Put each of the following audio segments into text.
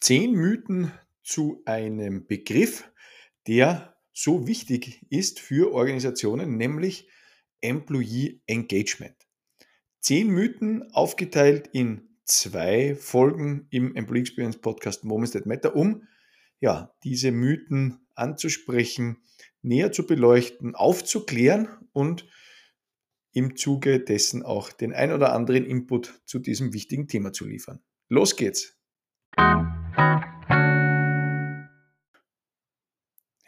zehn Mythen zu einem Begriff, der so wichtig ist für Organisationen, nämlich Employee Engagement. Zehn Mythen aufgeteilt in zwei Folgen im Employee Experience Podcast Moments That Matter, um ja, diese Mythen anzusprechen, näher zu beleuchten, aufzuklären und im Zuge dessen auch den ein oder anderen Input zu diesem wichtigen Thema zu liefern. Los geht's!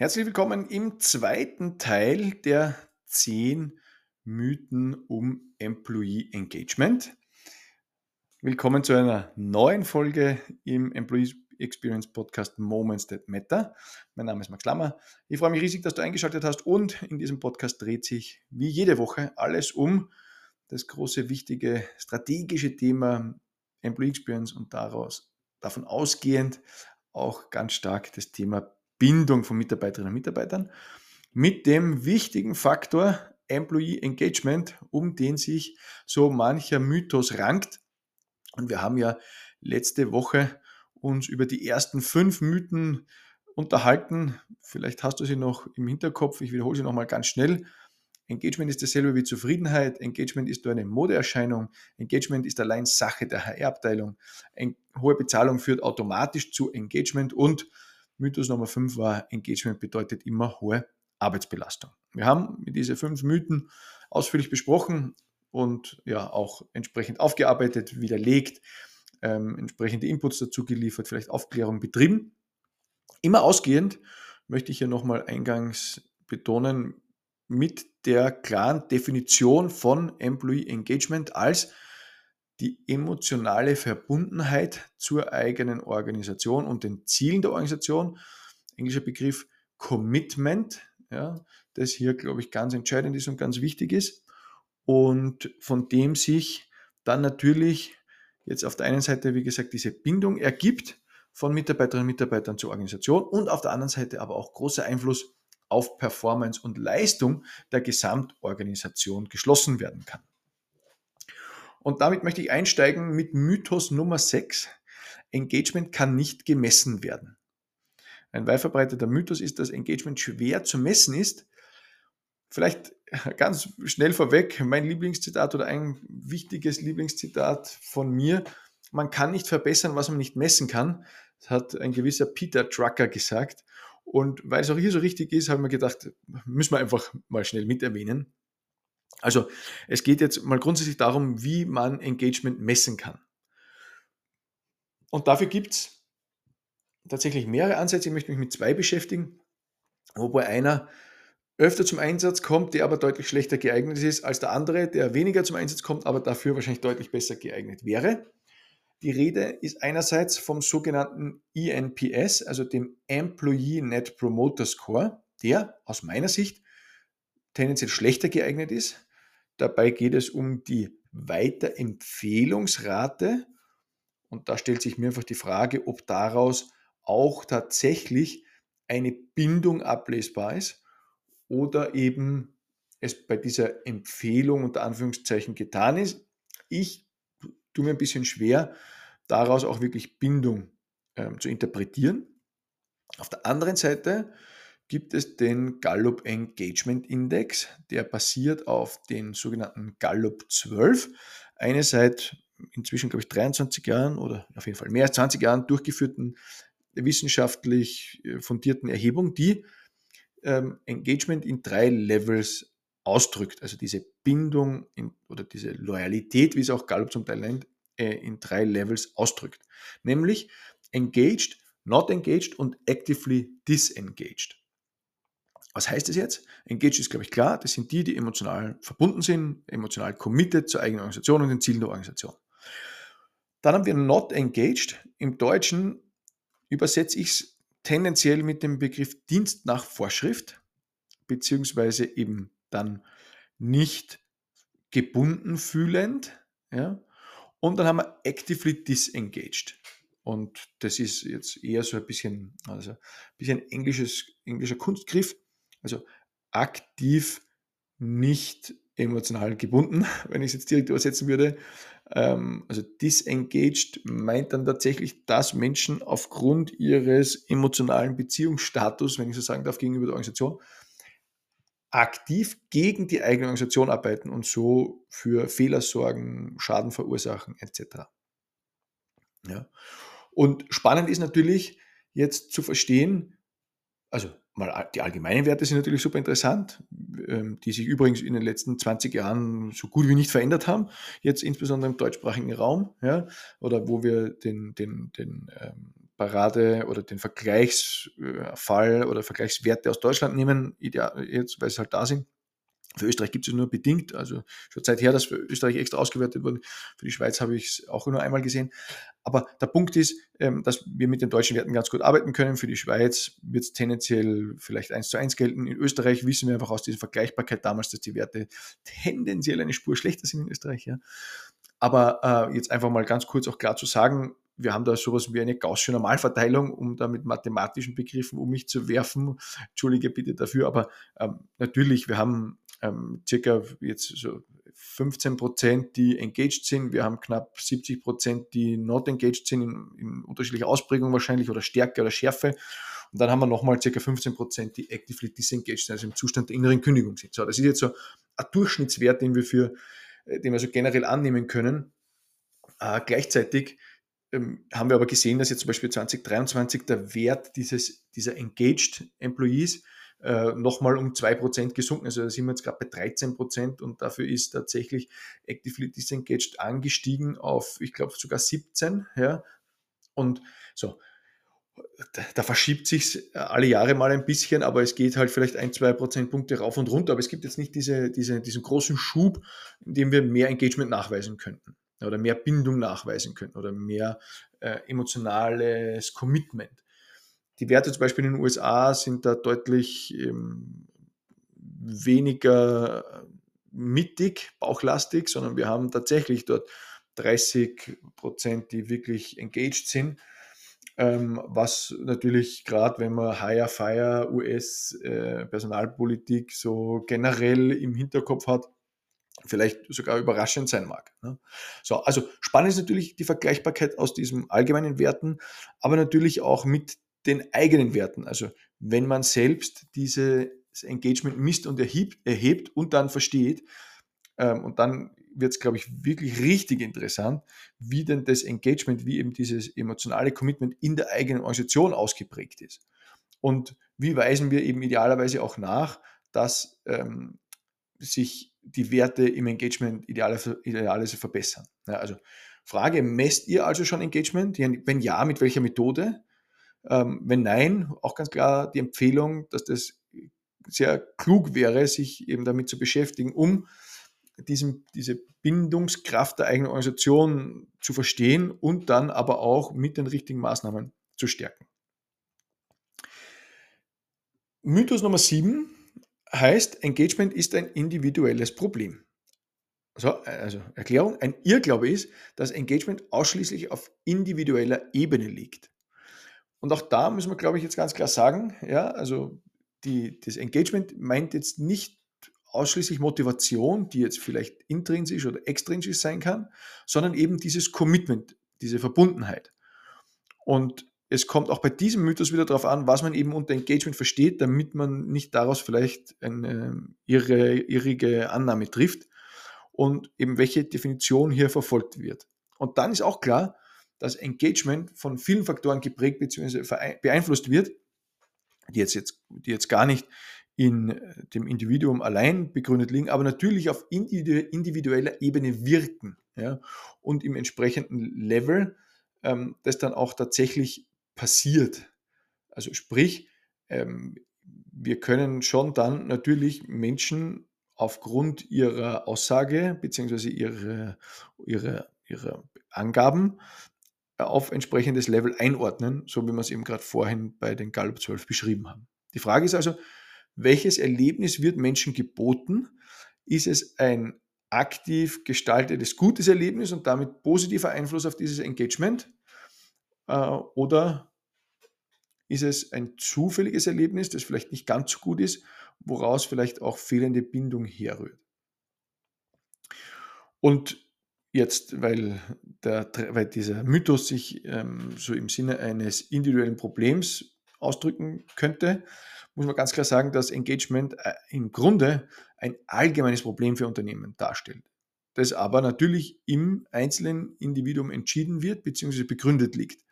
Herzlich willkommen im zweiten Teil der zehn Mythen um Employee Engagement. Willkommen zu einer neuen Folge im Employee Experience Podcast Moments That Matter. Mein Name ist Max Lammer. Ich freue mich riesig, dass du eingeschaltet hast und in diesem Podcast dreht sich wie jede Woche alles um das große, wichtige, strategische Thema Employee Experience und daraus, davon ausgehend auch ganz stark das Thema Bindung von Mitarbeiterinnen und Mitarbeitern mit dem wichtigen Faktor Employee Engagement, um den sich so mancher Mythos rankt. Und wir haben ja letzte Woche uns über die ersten fünf Mythen unterhalten. Vielleicht hast du sie noch im Hinterkopf. Ich wiederhole sie nochmal ganz schnell. Engagement ist dasselbe wie Zufriedenheit. Engagement ist nur eine Modeerscheinung. Engagement ist allein Sache der HR-Abteilung. Hohe Bezahlung führt automatisch zu Engagement und Mythos Nummer 5 war, Engagement bedeutet immer hohe Arbeitsbelastung. Wir haben diese fünf Mythen ausführlich besprochen und ja auch entsprechend aufgearbeitet, widerlegt, ähm, entsprechende Inputs dazu geliefert, vielleicht Aufklärung betrieben. Immer ausgehend möchte ich hier nochmal eingangs betonen, mit der klaren Definition von Employee Engagement als die emotionale Verbundenheit zur eigenen Organisation und den Zielen der Organisation. Englischer Begriff Commitment, ja, das hier, glaube ich, ganz entscheidend ist und ganz wichtig ist. Und von dem sich dann natürlich jetzt auf der einen Seite, wie gesagt, diese Bindung ergibt von Mitarbeiterinnen und Mitarbeitern zur Organisation und auf der anderen Seite aber auch großer Einfluss auf Performance und Leistung der Gesamtorganisation geschlossen werden kann. Und damit möchte ich einsteigen mit Mythos Nummer 6. Engagement kann nicht gemessen werden. Ein weit verbreiteter Mythos ist, dass Engagement schwer zu messen ist. Vielleicht ganz schnell vorweg, mein Lieblingszitat oder ein wichtiges Lieblingszitat von mir. Man kann nicht verbessern, was man nicht messen kann. Das hat ein gewisser Peter Drucker gesagt. Und weil es auch hier so richtig ist, haben wir gedacht, müssen wir einfach mal schnell mit erwähnen. Also es geht jetzt mal grundsätzlich darum, wie man Engagement messen kann. Und dafür gibt es tatsächlich mehrere Ansätze. Ich möchte mich mit zwei beschäftigen, wobei einer öfter zum Einsatz kommt, der aber deutlich schlechter geeignet ist als der andere, der weniger zum Einsatz kommt, aber dafür wahrscheinlich deutlich besser geeignet wäre. Die Rede ist einerseits vom sogenannten ENPS, also dem Employee Net Promoter Score, der aus meiner Sicht tendenziell schlechter geeignet ist Dabei geht es um die Weiterempfehlungsrate. Und da stellt sich mir einfach die Frage, ob daraus auch tatsächlich eine Bindung ablesbar ist oder eben es bei dieser Empfehlung unter Anführungszeichen getan ist. Ich tue mir ein bisschen schwer, daraus auch wirklich Bindung ähm, zu interpretieren. Auf der anderen Seite gibt es den Gallup Engagement Index, der basiert auf den sogenannten Gallup 12, eine seit inzwischen, glaube ich, 23 Jahren oder auf jeden Fall mehr als 20 Jahren durchgeführten wissenschaftlich äh, fundierten Erhebung, die ähm, Engagement in drei Levels ausdrückt. Also diese Bindung in, oder diese Loyalität, wie es auch Gallup zum Teil nennt, äh, in drei Levels ausdrückt. Nämlich engaged, not engaged und actively disengaged. Was heißt das jetzt? Engaged ist, glaube ich, klar. Das sind die, die emotional verbunden sind, emotional committed zur eigenen Organisation und den Zielen der Organisation. Dann haben wir not engaged. Im Deutschen übersetze ich es tendenziell mit dem Begriff Dienst nach Vorschrift, beziehungsweise eben dann nicht gebunden fühlend. Ja? Und dann haben wir actively disengaged. Und das ist jetzt eher so ein bisschen, also ein bisschen englisches, englischer Kunstgriff. Also aktiv nicht emotional gebunden, wenn ich es jetzt direkt übersetzen würde. Ähm, also disengaged meint dann tatsächlich, dass Menschen aufgrund ihres emotionalen Beziehungsstatus, wenn ich so sagen darf, gegenüber der Organisation, aktiv gegen die eigene Organisation arbeiten und so für Fehler sorgen, Schaden verursachen etc. Ja. Und spannend ist natürlich jetzt zu verstehen, also mal die allgemeinen Werte sind natürlich super interessant, ähm, die sich übrigens in den letzten 20 Jahren so gut wie nicht verändert haben, jetzt insbesondere im deutschsprachigen Raum, ja, oder wo wir den, den, den ähm, Parade oder den Vergleichsfall oder Vergleichswerte aus Deutschland nehmen, jetzt, weil sie halt da sind. Für Österreich gibt es nur bedingt, also schon Zeit her, dass für Österreich extra ausgewertet wurde. Für die Schweiz habe ich es auch nur einmal gesehen. Aber der Punkt ist, ähm, dass wir mit den deutschen Werten ganz gut arbeiten können. Für die Schweiz wird es tendenziell vielleicht eins zu eins gelten. In Österreich wissen wir einfach aus dieser Vergleichbarkeit damals, dass die Werte tendenziell eine Spur schlechter sind in Österreich. Ja. Aber äh, jetzt einfach mal ganz kurz auch klar zu sagen, wir haben da sowas wie eine gaussische Normalverteilung, um da mit mathematischen Begriffen um mich zu werfen. Entschuldige bitte dafür, aber ähm, natürlich, wir haben ähm, circa jetzt so 15 Prozent, die engaged sind. Wir haben knapp 70 Prozent, die not engaged sind, in, in unterschiedlicher Ausprägung wahrscheinlich oder Stärke oder Schärfe. Und dann haben wir nochmal circa 15 Prozent, die actively disengaged sind, also im Zustand der inneren Kündigung sind. So, das ist jetzt so ein Durchschnittswert, den wir für, äh, den wir so generell annehmen können. Äh, gleichzeitig ähm, haben wir aber gesehen, dass jetzt zum Beispiel 2023 der Wert dieses, dieser Engaged Employees äh, nochmal um 2% gesunken. Also da sind wir jetzt gerade bei 13% und dafür ist tatsächlich Actively Disengaged angestiegen auf, ich glaube, sogar 17. Ja. Und so, da, da verschiebt sich alle Jahre mal ein bisschen, aber es geht halt vielleicht ein, zwei Prozentpunkte rauf und runter. Aber es gibt jetzt nicht diese, diese, diesen großen Schub, in dem wir mehr Engagement nachweisen könnten oder mehr Bindung nachweisen könnten oder mehr äh, emotionales Commitment. Die Werte zum Beispiel in den USA sind da deutlich ähm, weniger mittig, bauchlastig, sondern wir haben tatsächlich dort 30 Prozent, die wirklich engaged sind. Ähm, was natürlich gerade, wenn man Higher Fire US äh, so generell im Hinterkopf hat, vielleicht sogar überraschend sein mag. Ne? So, also spannend ist natürlich die Vergleichbarkeit aus diesen allgemeinen Werten, aber natürlich auch mit den eigenen Werten. Also wenn man selbst dieses Engagement misst und erhebt, erhebt und dann versteht, ähm, und dann wird es, glaube ich, wirklich richtig interessant, wie denn das Engagement, wie eben dieses emotionale Commitment in der eigenen Organisation ausgeprägt ist. Und wie weisen wir eben idealerweise auch nach, dass ähm, sich die Werte im Engagement idealerweise verbessern. Ja, also Frage, messt ihr also schon Engagement? Wenn ja, mit welcher Methode? Ähm, wenn nein, auch ganz klar die Empfehlung, dass das sehr klug wäre, sich eben damit zu beschäftigen, um diesen, diese Bindungskraft der eigenen Organisation zu verstehen und dann aber auch mit den richtigen Maßnahmen zu stärken. Mythos Nummer 7 heißt, Engagement ist ein individuelles Problem. So, also Erklärung, ein Irrglaube ist, dass Engagement ausschließlich auf individueller Ebene liegt. Und auch da müssen wir, glaube ich, jetzt ganz klar sagen, ja, also die, das Engagement meint jetzt nicht ausschließlich Motivation, die jetzt vielleicht intrinsisch oder extrinsisch sein kann, sondern eben dieses Commitment, diese Verbundenheit. Und es kommt auch bei diesem Mythos wieder darauf an, was man eben unter Engagement versteht, damit man nicht daraus vielleicht eine irre, irrige Annahme trifft und eben welche Definition hier verfolgt wird. Und dann ist auch klar, dass Engagement von vielen Faktoren geprägt bzw. beeinflusst wird, die jetzt, jetzt, die jetzt gar nicht in dem Individuum allein begründet liegen, aber natürlich auf individueller Ebene wirken ja, und im entsprechenden Level ähm, das dann auch tatsächlich passiert. Also sprich, ähm, wir können schon dann natürlich Menschen aufgrund ihrer Aussage bzw. Ihre, ihre, ihrer Angaben auf entsprechendes Level einordnen, so wie wir es eben gerade vorhin bei den Gallup 12 beschrieben haben. Die Frage ist also, welches Erlebnis wird Menschen geboten? Ist es ein aktiv gestaltetes gutes Erlebnis und damit positiver Einfluss auf dieses Engagement? Äh, oder ist es ein zufälliges Erlebnis, das vielleicht nicht ganz so gut ist, woraus vielleicht auch fehlende Bindung herrührt? Und jetzt, weil, der, weil dieser Mythos sich ähm, so im Sinne eines individuellen Problems ausdrücken könnte, muss man ganz klar sagen, dass Engagement äh, im Grunde ein allgemeines Problem für Unternehmen darstellt, das aber natürlich im einzelnen Individuum entschieden wird bzw. begründet liegt.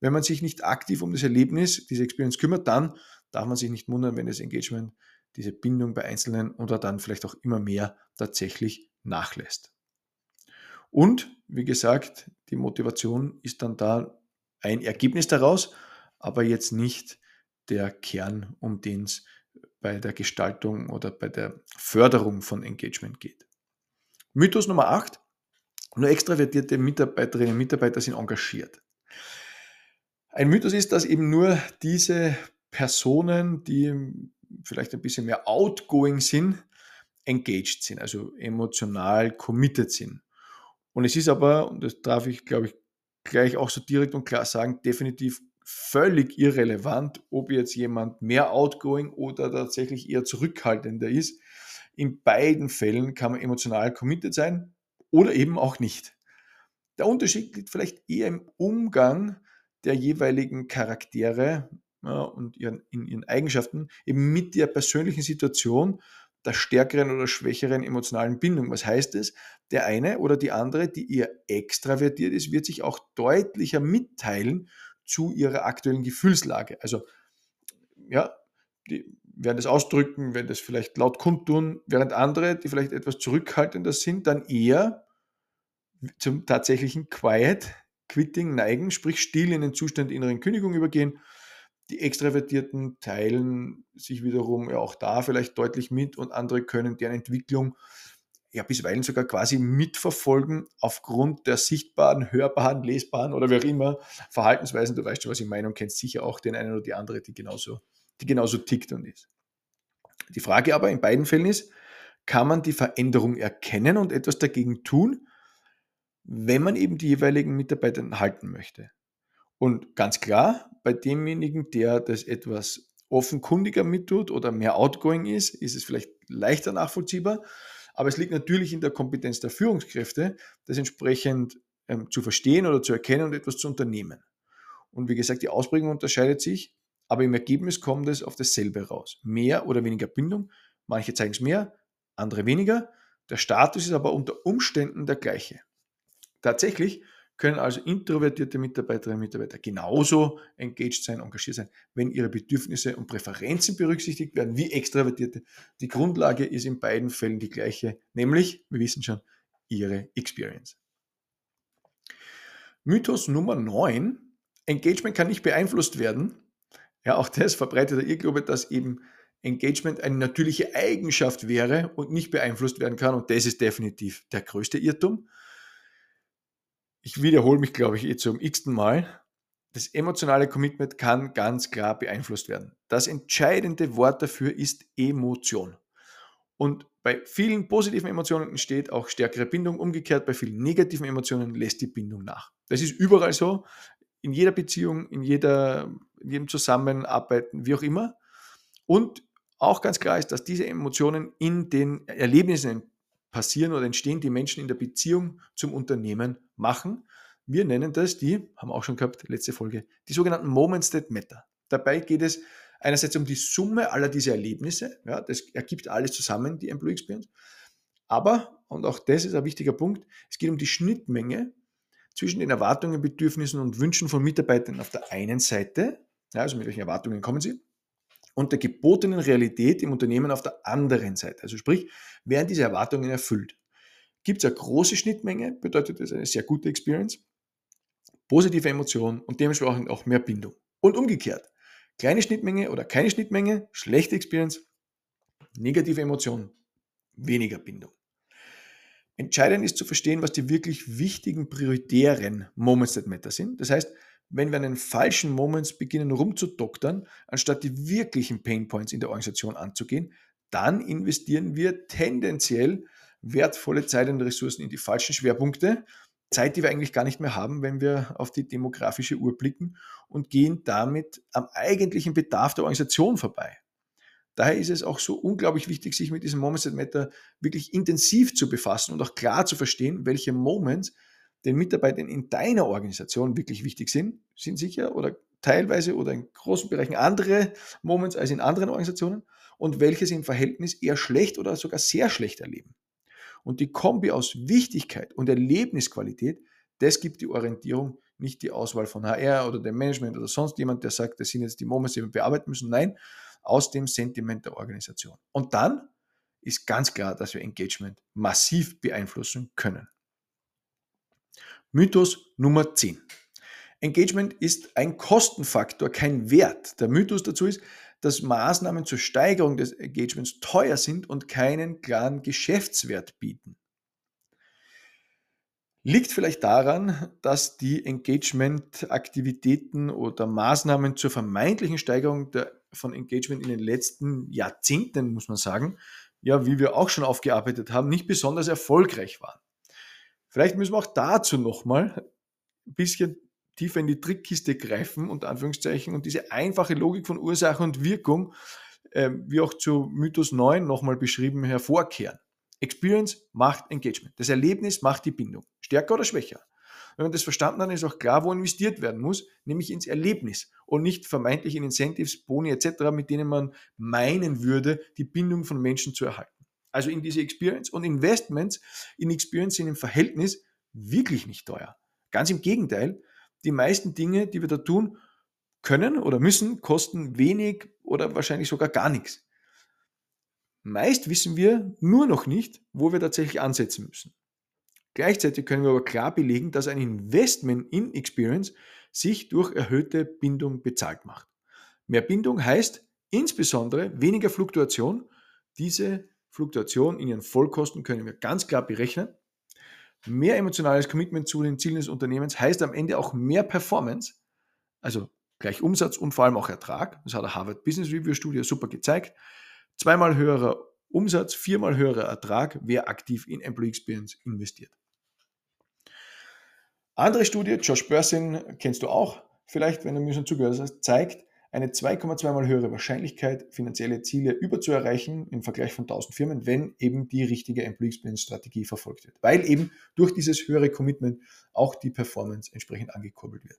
Wenn man sich nicht aktiv um das Erlebnis, diese Experience kümmert, dann darf man sich nicht wundern, wenn das Engagement, diese Bindung bei Einzelnen oder dann vielleicht auch immer mehr tatsächlich nachlässt. Und wie gesagt, die Motivation ist dann da ein Ergebnis daraus, aber jetzt nicht der Kern, um den es bei der Gestaltung oder bei der Förderung von Engagement geht. Mythos Nummer 8. Nur extravertierte Mitarbeiterinnen und Mitarbeiter sind engagiert. Ein Mythos ist, dass eben nur diese Personen, die vielleicht ein bisschen mehr outgoing sind, engaged sind, also emotional committed sind. Und es ist aber, und das darf ich, glaube ich, gleich auch so direkt und klar sagen, definitiv völlig irrelevant, ob jetzt jemand mehr outgoing oder tatsächlich eher zurückhaltender ist. In beiden Fällen kann man emotional committed sein oder eben auch nicht. Der Unterschied liegt vielleicht eher im Umgang der jeweiligen Charaktere ja, und ihren, in ihren Eigenschaften eben mit der persönlichen Situation der stärkeren oder schwächeren emotionalen Bindung. Was heißt es? Der eine oder die andere, die eher extravertiert ist, wird sich auch deutlicher mitteilen zu ihrer aktuellen Gefühlslage. Also, ja, die werden das ausdrücken, werden das vielleicht laut kundtun, während andere, die vielleicht etwas zurückhaltender sind, dann eher zum tatsächlichen Quiet Quitting neigen, sprich still in den Zustand inneren Kündigung übergehen die Extravertierten teilen sich wiederum ja auch da vielleicht deutlich mit und andere können deren Entwicklung ja bisweilen sogar quasi mitverfolgen aufgrund der sichtbaren, hörbaren, lesbaren oder wie auch immer Verhaltensweisen. Du weißt schon, was ich meine und kennst sicher auch den einen oder die andere, die genauso, die genauso tickt und ist. Die Frage aber in beiden Fällen ist, kann man die Veränderung erkennen und etwas dagegen tun, wenn man eben die jeweiligen Mitarbeiter halten möchte? Und ganz klar, bei demjenigen, der das etwas offenkundiger mittut oder mehr outgoing ist, ist es vielleicht leichter nachvollziehbar. Aber es liegt natürlich in der Kompetenz der Führungskräfte, das entsprechend ähm, zu verstehen oder zu erkennen und etwas zu unternehmen. Und wie gesagt, die Ausprägung unterscheidet sich, aber im Ergebnis kommt es auf dasselbe raus. Mehr oder weniger Bindung. Manche zeigen es mehr, andere weniger. Der Status ist aber unter Umständen der gleiche. Tatsächlich können also introvertierte Mitarbeiterinnen und Mitarbeiter genauso engaged sein, engagiert sein, wenn ihre Bedürfnisse und Präferenzen berücksichtigt werden wie extravertierte. Die Grundlage ist in beiden Fällen die gleiche, nämlich, wir wissen schon, ihre Experience. Mythos Nummer 9. Engagement kann nicht beeinflusst werden. Ja, auch das verbreitet der Irrglaube, dass eben Engagement eine natürliche Eigenschaft wäre und nicht beeinflusst werden kann. Und das ist definitiv der größte Irrtum ich wiederhole mich, glaube ich, eh zum x-ten Mal. Das emotionale Commitment kann ganz klar beeinflusst werden. Das entscheidende Wort dafür ist Emotion. Und bei vielen positiven Emotionen entsteht auch stärkere Bindung. Umgekehrt, bei vielen negativen Emotionen lässt die Bindung nach. Das ist überall so, in jeder Beziehung, in, jeder, in jedem Zusammenarbeiten, wie auch immer. Und auch ganz klar ist, dass diese Emotionen in den Erlebnissen passieren oder entstehen, die Menschen in der Beziehung zum Unternehmen machen. Wir nennen das die, haben wir auch schon gehabt, letzte Folge, die sogenannten Moments that matter. Dabei geht es einerseits um die Summe aller dieser Erlebnisse, ja, das ergibt alles zusammen, die Employee Experience. Aber, und auch das ist ein wichtiger Punkt, es geht um die Schnittmenge zwischen den Erwartungen, Bedürfnissen und Wünschen von Mitarbeitern auf der einen Seite, ja, also mit welchen Erwartungen kommen sie, und der gebotenen Realität im Unternehmen auf der anderen Seite. Also sprich, werden diese Erwartungen erfüllt. Gibt es eine große Schnittmenge, bedeutet das eine sehr gute Experience, positive Emotionen und dementsprechend auch mehr Bindung. Und umgekehrt, kleine Schnittmenge oder keine Schnittmenge, schlechte Experience, negative Emotionen, weniger Bindung. Entscheidend ist zu verstehen, was die wirklich wichtigen prioritären Moments that matter sind. Das heißt, wenn wir an den falschen Moments beginnen rumzudoktern, anstatt die wirklichen Painpoints in der Organisation anzugehen, dann investieren wir tendenziell wertvolle Zeit und Ressourcen in die falschen Schwerpunkte. Zeit, die wir eigentlich gar nicht mehr haben, wenn wir auf die demografische Uhr blicken und gehen damit am eigentlichen Bedarf der Organisation vorbei. daher ist es auch so unglaublich wichtig, sich mit diesem Moments that Matter wirklich intensiv zu befassen und auch klar zu verstehen, welche Moments den Mitarbeitern in deiner Organisation wirklich wichtig sind, sind sicher oder teilweise oder in großen Bereichen andere Moments als in anderen Organisationen und welche sie im Verhältnis eher schlecht oder sogar sehr schlecht erleben. Und die Kombi aus Wichtigkeit und Erlebnisqualität, das gibt die Orientierung, nicht die Auswahl von HR oder dem Management oder sonst jemand, der sagt, das sind jetzt die Moments, die wir bearbeiten müssen. Nein, aus dem Sentiment der Organisation. Und dann ist ganz klar, dass wir Engagement massiv beeinflussen können. Mythos Nummer 10. Engagement ist ein Kostenfaktor, kein Wert. Der Mythos dazu ist, dass Maßnahmen zur Steigerung des Engagements teuer sind und keinen klaren Geschäftswert bieten. Liegt vielleicht daran, dass die Engagement-Aktivitäten oder Maßnahmen zur vermeintlichen Steigerung der, von Engagement in den letzten Jahrzehnten, muss man sagen, ja, wie wir auch schon aufgearbeitet haben, nicht besonders erfolgreich waren. Vielleicht müssen wir auch dazu nochmal ein bisschen tiefer in die Trickkiste greifen, unter Anführungszeichen, und diese einfache Logik von Ursache und Wirkung, äh, wie auch zu Mythos 9 nochmal beschrieben, hervorkehren. Experience macht Engagement. Das Erlebnis macht die Bindung. Stärker oder schwächer. Wenn man das verstanden hat, ist auch klar, wo investiert werden muss, nämlich ins Erlebnis und nicht vermeintlich in Incentives, Boni etc., mit denen man meinen würde, die Bindung von Menschen zu erhalten. Also in diese Experience und Investments in Experience sind im Verhältnis wirklich nicht teuer. Ganz im Gegenteil, die meisten Dinge, die wir da tun, können oder müssen, kosten wenig oder wahrscheinlich sogar gar nichts. Meist wissen wir nur noch nicht, wo wir tatsächlich ansetzen müssen. Gleichzeitig können wir aber klar belegen, dass ein Investment in Experience sich durch erhöhte Bindung bezahlt macht. Mehr Bindung heißt insbesondere weniger Fluktuation. Diese Fluktuation in ihren Vollkosten können wir ganz klar berechnen. Mehr emotionales Commitment zu den Zielen des Unternehmens heißt am Ende auch mehr Performance, also gleich Umsatz und vor allem auch Ertrag. Das hat der Harvard Business Review Studie super gezeigt. Zweimal höherer Umsatz, viermal höherer Ertrag, wer aktiv in Employee Experience investiert. Andere Studie, Josh Börsin, kennst du auch, vielleicht, wenn du mir schon zugehört hast, zeigt, eine 2,2 mal höhere Wahrscheinlichkeit, finanzielle Ziele überzuerreichen im Vergleich von 1000 Firmen, wenn eben die richtige Employee Experience Strategie verfolgt wird. Weil eben durch dieses höhere Commitment auch die Performance entsprechend angekurbelt wird.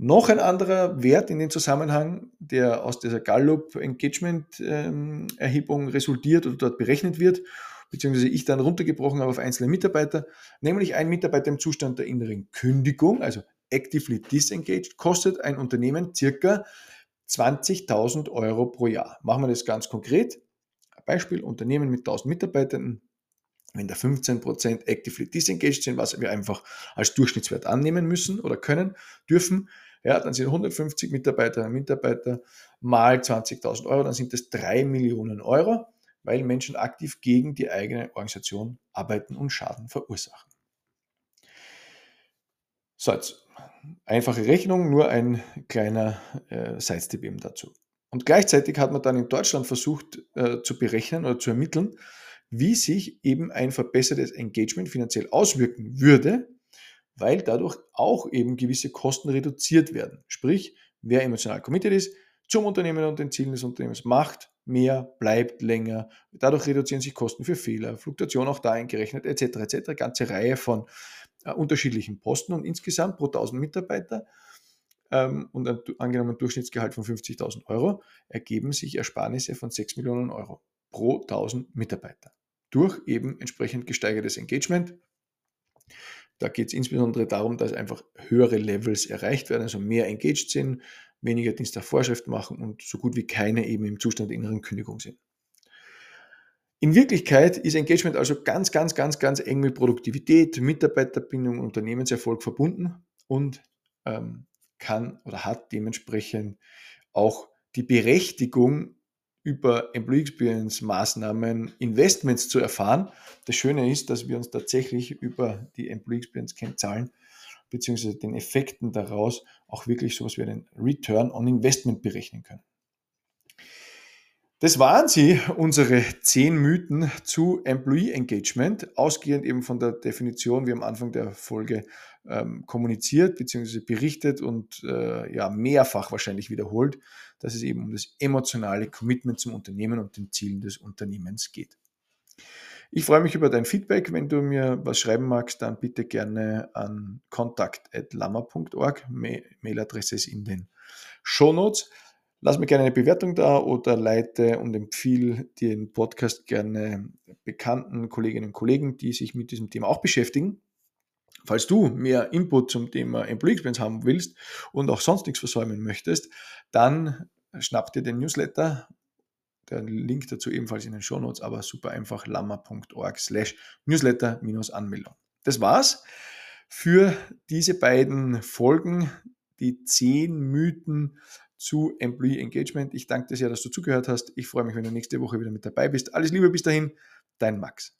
Noch ein anderer Wert in dem Zusammenhang, der aus dieser Gallup Engagement Erhebung resultiert oder dort berechnet wird, beziehungsweise ich dann runtergebrochen habe auf einzelne Mitarbeiter, nämlich ein Mitarbeiter im Zustand der inneren Kündigung, also actively disengaged, kostet ein Unternehmen circa 20.000 Euro pro Jahr. Machen wir das ganz konkret. Beispiel, Unternehmen mit 1000 Mitarbeitern, wenn da 15% actively disengaged sind, was wir einfach als Durchschnittswert annehmen müssen oder können, dürfen, ja, dann sind 150 Mitarbeiterinnen und Mitarbeiter mal 20.000 Euro, dann sind das 3 Millionen Euro, weil Menschen aktiv gegen die eigene Organisation arbeiten und Schaden verursachen. So, jetzt einfache Rechnung, nur ein kleiner äh, Sidestep eben dazu. Und gleichzeitig hat man dann in Deutschland versucht äh, zu berechnen oder zu ermitteln, wie sich eben ein verbessertes Engagement finanziell auswirken würde, weil dadurch auch eben gewisse Kosten reduziert werden. Sprich, wer emotional committed ist zum Unternehmen und den Zielen des Unternehmens, macht mehr, bleibt länger. Dadurch reduzieren sich Kosten für Fehler, Fluktuation auch da eingerechnet, etc. etc. Ganze Reihe von äh, unterschiedlichen Posten und insgesamt pro 1000 Mitarbeiter ähm, und ein angenommen Durchschnittsgehalt von 50.000 Euro ergeben sich Ersparnisse von 6 Millionen Euro pro 1000 Mitarbeiter durch eben entsprechend gesteigertes Engagement. Da geht es insbesondere darum, dass einfach höhere Levels erreicht werden, also mehr engaged sind, weniger Dienst Vorschrift machen und so gut wie keine eben im Zustand inneren Kündigung sind. In Wirklichkeit ist Engagement also ganz, ganz, ganz, ganz eng mit Produktivität, Mitarbeiterbindung, Unternehmenserfolg verbunden und ähm, kann oder hat dementsprechend auch die Berechtigung, über Employee Experience Maßnahmen, Investments zu erfahren. Das Schöne ist, dass wir uns tatsächlich über die Employee Experience Kennzahlen bzw. den Effekten daraus auch wirklich sowas wie einen Return on Investment berechnen können. Das waren sie, unsere zehn Mythen zu Employee Engagement, ausgehend eben von der Definition, wie am Anfang der Folge ähm, kommuniziert bzw. berichtet und äh, ja, mehrfach wahrscheinlich wiederholt, dass es eben um das emotionale Commitment zum Unternehmen und den Zielen des Unternehmens geht. Ich freue mich über dein Feedback. Wenn du mir was schreiben magst, dann bitte gerne an kontakt.lama.org. Mailadresse ist in den Shownotes. Lass mir gerne eine Bewertung da oder leite und empfehle den Podcast gerne bekannten Kolleginnen und Kollegen, die sich mit diesem Thema auch beschäftigen. Falls du mehr Input zum Thema Employee Experience haben willst und auch sonst nichts versäumen möchtest, dann schnapp dir den Newsletter der Link dazu ebenfalls in den Shownotes, aber super einfach lama.org slash newsletter-anmeldung. Das war's für diese beiden Folgen, die zehn Mythen zu Employee Engagement. Ich danke dir sehr, dass du zugehört hast. Ich freue mich, wenn du nächste Woche wieder mit dabei bist. Alles Liebe bis dahin, dein Max.